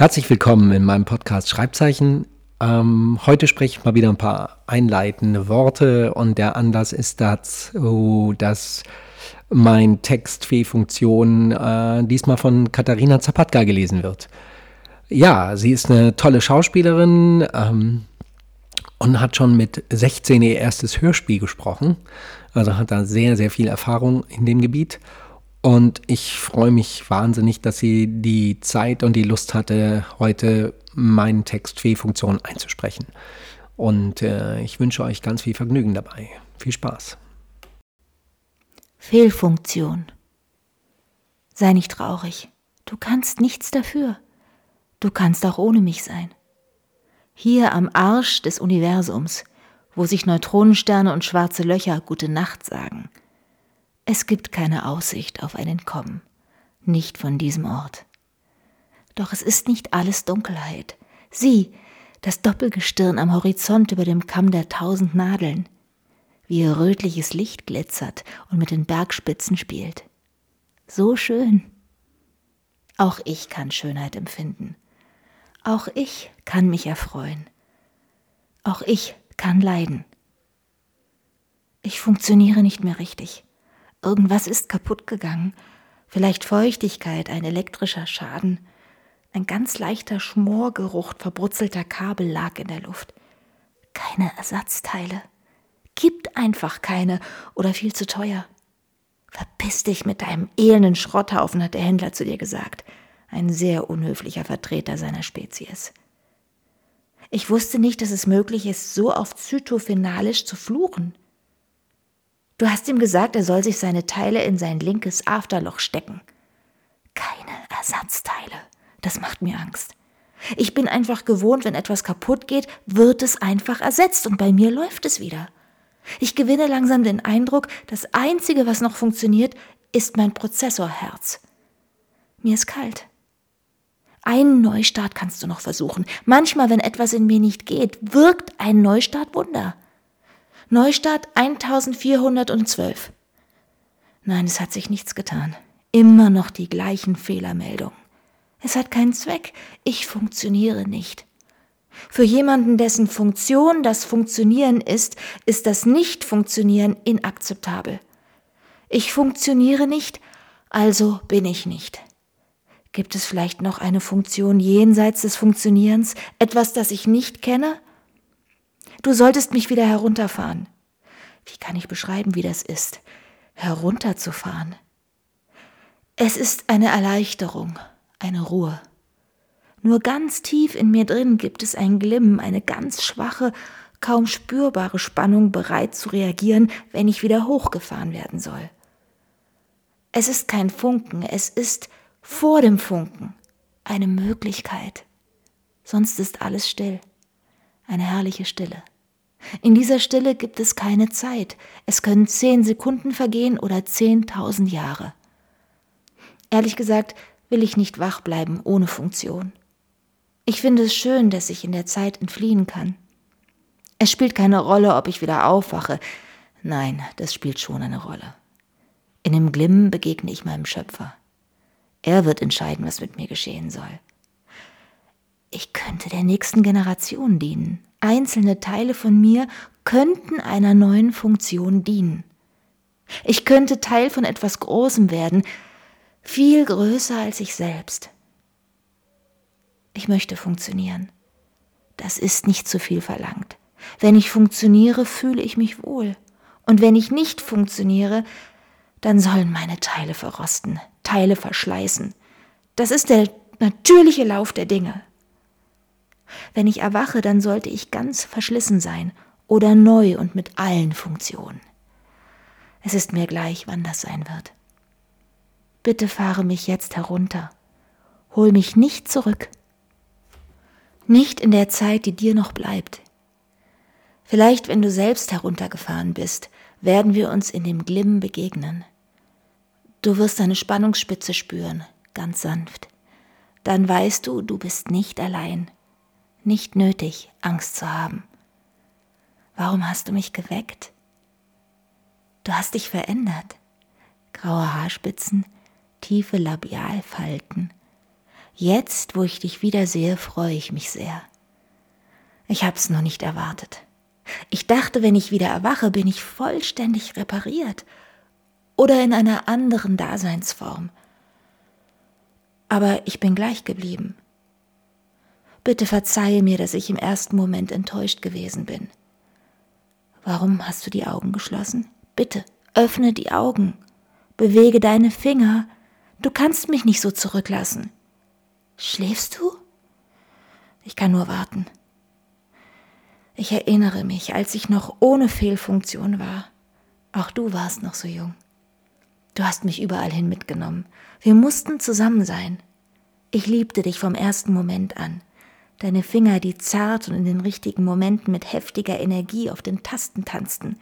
Herzlich willkommen in meinem Podcast Schreibzeichen. Ähm, heute spreche ich mal wieder ein paar einleitende Worte und der Anlass ist dazu, dass mein Text Fee-Funktion äh, diesmal von Katharina Zapatka gelesen wird. Ja, sie ist eine tolle Schauspielerin ähm, und hat schon mit 16 ihr erstes Hörspiel gesprochen. Also hat da sehr, sehr viel Erfahrung in dem Gebiet. Und ich freue mich wahnsinnig, dass sie die Zeit und die Lust hatte, heute meinen Text Fee-Funktion einzusprechen. Und äh, ich wünsche euch ganz viel Vergnügen dabei. Viel Spaß. Fehlfunktion. Sei nicht traurig. Du kannst nichts dafür. Du kannst auch ohne mich sein. Hier am Arsch des Universums, wo sich Neutronensterne und schwarze Löcher gute Nacht sagen. Es gibt keine Aussicht auf ein Entkommen, nicht von diesem Ort. Doch es ist nicht alles Dunkelheit. Sieh, das Doppelgestirn am Horizont über dem Kamm der tausend Nadeln, wie ihr rötliches Licht glitzert und mit den Bergspitzen spielt. So schön. Auch ich kann Schönheit empfinden. Auch ich kann mich erfreuen. Auch ich kann leiden. Ich funktioniere nicht mehr richtig. Irgendwas ist kaputt gegangen. Vielleicht Feuchtigkeit, ein elektrischer Schaden. Ein ganz leichter Schmorgeruch verbrutzelter Kabel lag in der Luft. Keine Ersatzteile. Gibt einfach keine oder viel zu teuer. Verpiss dich mit deinem elenden Schrotthaufen, hat der Händler zu dir gesagt. Ein sehr unhöflicher Vertreter seiner Spezies. Ich wusste nicht, dass es möglich ist, so auf Zytophenalisch zu fluchen. Du hast ihm gesagt, er soll sich seine Teile in sein linkes Afterloch stecken. Keine Ersatzteile. Das macht mir Angst. Ich bin einfach gewohnt, wenn etwas kaputt geht, wird es einfach ersetzt und bei mir läuft es wieder. Ich gewinne langsam den Eindruck, das Einzige, was noch funktioniert, ist mein Prozessorherz. Mir ist kalt. Einen Neustart kannst du noch versuchen. Manchmal, wenn etwas in mir nicht geht, wirkt ein Neustart Wunder. Neustart 1412. Nein, es hat sich nichts getan. Immer noch die gleichen Fehlermeldungen. Es hat keinen Zweck. Ich funktioniere nicht. Für jemanden, dessen Funktion das Funktionieren ist, ist das Nicht-Funktionieren inakzeptabel. Ich funktioniere nicht, also bin ich nicht. Gibt es vielleicht noch eine Funktion jenseits des Funktionierens, etwas, das ich nicht kenne? Du solltest mich wieder herunterfahren. Wie kann ich beschreiben, wie das ist, herunterzufahren? Es ist eine Erleichterung, eine Ruhe. Nur ganz tief in mir drin gibt es ein Glimmen, eine ganz schwache, kaum spürbare Spannung, bereit zu reagieren, wenn ich wieder hochgefahren werden soll. Es ist kein Funken, es ist vor dem Funken eine Möglichkeit. Sonst ist alles still, eine herrliche Stille. In dieser Stille gibt es keine Zeit. Es können zehn Sekunden vergehen oder zehntausend Jahre. Ehrlich gesagt will ich nicht wach bleiben ohne Funktion. Ich finde es schön, dass ich in der Zeit entfliehen kann. Es spielt keine Rolle, ob ich wieder aufwache. Nein, das spielt schon eine Rolle. In dem Glimmen begegne ich meinem Schöpfer. Er wird entscheiden, was mit mir geschehen soll. Ich könnte der nächsten Generation dienen. Einzelne Teile von mir könnten einer neuen Funktion dienen. Ich könnte Teil von etwas Großem werden, viel größer als ich selbst. Ich möchte funktionieren. Das ist nicht zu viel verlangt. Wenn ich funktioniere, fühle ich mich wohl. Und wenn ich nicht funktioniere, dann sollen meine Teile verrosten, Teile verschleißen. Das ist der natürliche Lauf der Dinge. Wenn ich erwache, dann sollte ich ganz verschlissen sein oder neu und mit allen Funktionen. Es ist mir gleich, wann das sein wird. Bitte fahre mich jetzt herunter. Hol mich nicht zurück nicht in der Zeit, die dir noch bleibt. Vielleicht, wenn du selbst heruntergefahren bist, werden wir uns in dem Glimmen begegnen. Du wirst eine Spannungsspitze spüren, ganz sanft. Dann weißt du, du bist nicht allein. Nicht nötig, Angst zu haben. Warum hast du mich geweckt? Du hast dich verändert. Graue Haarspitzen, tiefe Labialfalten, Jetzt, wo ich dich wiedersehe, freue ich mich sehr. Ich hab's noch nicht erwartet. Ich dachte, wenn ich wieder erwache, bin ich vollständig repariert oder in einer anderen Daseinsform. Aber ich bin gleich geblieben. Bitte verzeihe mir, dass ich im ersten Moment enttäuscht gewesen bin. Warum hast du die Augen geschlossen? Bitte, öffne die Augen. Bewege deine Finger. Du kannst mich nicht so zurücklassen. Schläfst du? Ich kann nur warten. Ich erinnere mich, als ich noch ohne Fehlfunktion war. Auch du warst noch so jung. Du hast mich überall hin mitgenommen. Wir mussten zusammen sein. Ich liebte dich vom ersten Moment an. Deine Finger, die zart und in den richtigen Momenten mit heftiger Energie auf den Tasten tanzten.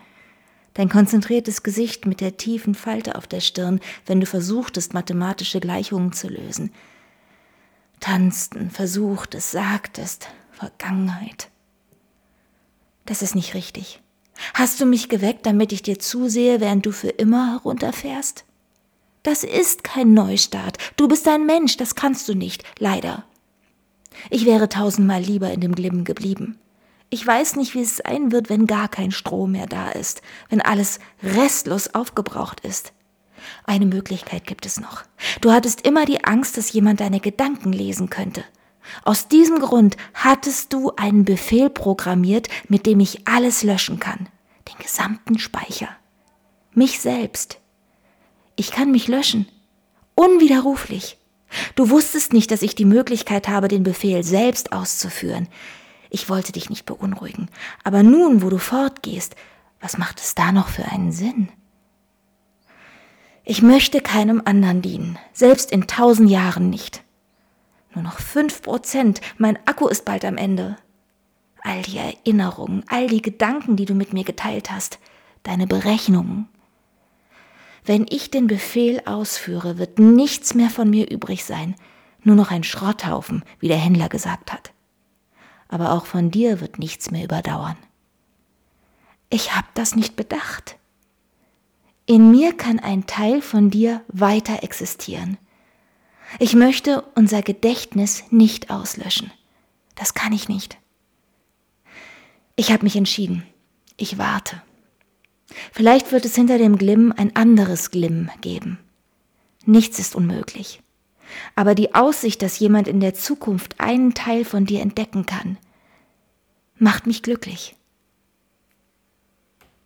Dein konzentriertes Gesicht mit der tiefen Falte auf der Stirn, wenn du versuchtest, mathematische Gleichungen zu lösen. Tanzten, versuchtest, sagtest, Vergangenheit. Das ist nicht richtig. Hast du mich geweckt, damit ich dir zusehe, während du für immer herunterfährst? Das ist kein Neustart. Du bist ein Mensch, das kannst du nicht, leider. Ich wäre tausendmal lieber in dem Glimmen geblieben. Ich weiß nicht, wie es sein wird, wenn gar kein Strom mehr da ist, wenn alles restlos aufgebraucht ist. Eine Möglichkeit gibt es noch. Du hattest immer die Angst, dass jemand deine Gedanken lesen könnte. Aus diesem Grund hattest du einen Befehl programmiert, mit dem ich alles löschen kann. Den gesamten Speicher. Mich selbst. Ich kann mich löschen. Unwiderruflich. Du wusstest nicht, dass ich die Möglichkeit habe, den Befehl selbst auszuführen. Ich wollte dich nicht beunruhigen. Aber nun, wo du fortgehst, was macht es da noch für einen Sinn? Ich möchte keinem anderen dienen, selbst in tausend Jahren nicht. Nur noch fünf Prozent. Mein Akku ist bald am Ende. All die Erinnerungen, all die Gedanken, die du mit mir geteilt hast, deine Berechnungen. Wenn ich den Befehl ausführe, wird nichts mehr von mir übrig sein, nur noch ein Schrotthaufen, wie der Händler gesagt hat. Aber auch von dir wird nichts mehr überdauern. Ich hab das nicht bedacht. In mir kann ein Teil von dir weiter existieren. Ich möchte unser Gedächtnis nicht auslöschen. Das kann ich nicht. Ich habe mich entschieden. Ich warte. Vielleicht wird es hinter dem Glimm ein anderes Glimm geben. Nichts ist unmöglich. Aber die Aussicht, dass jemand in der Zukunft einen Teil von dir entdecken kann, macht mich glücklich.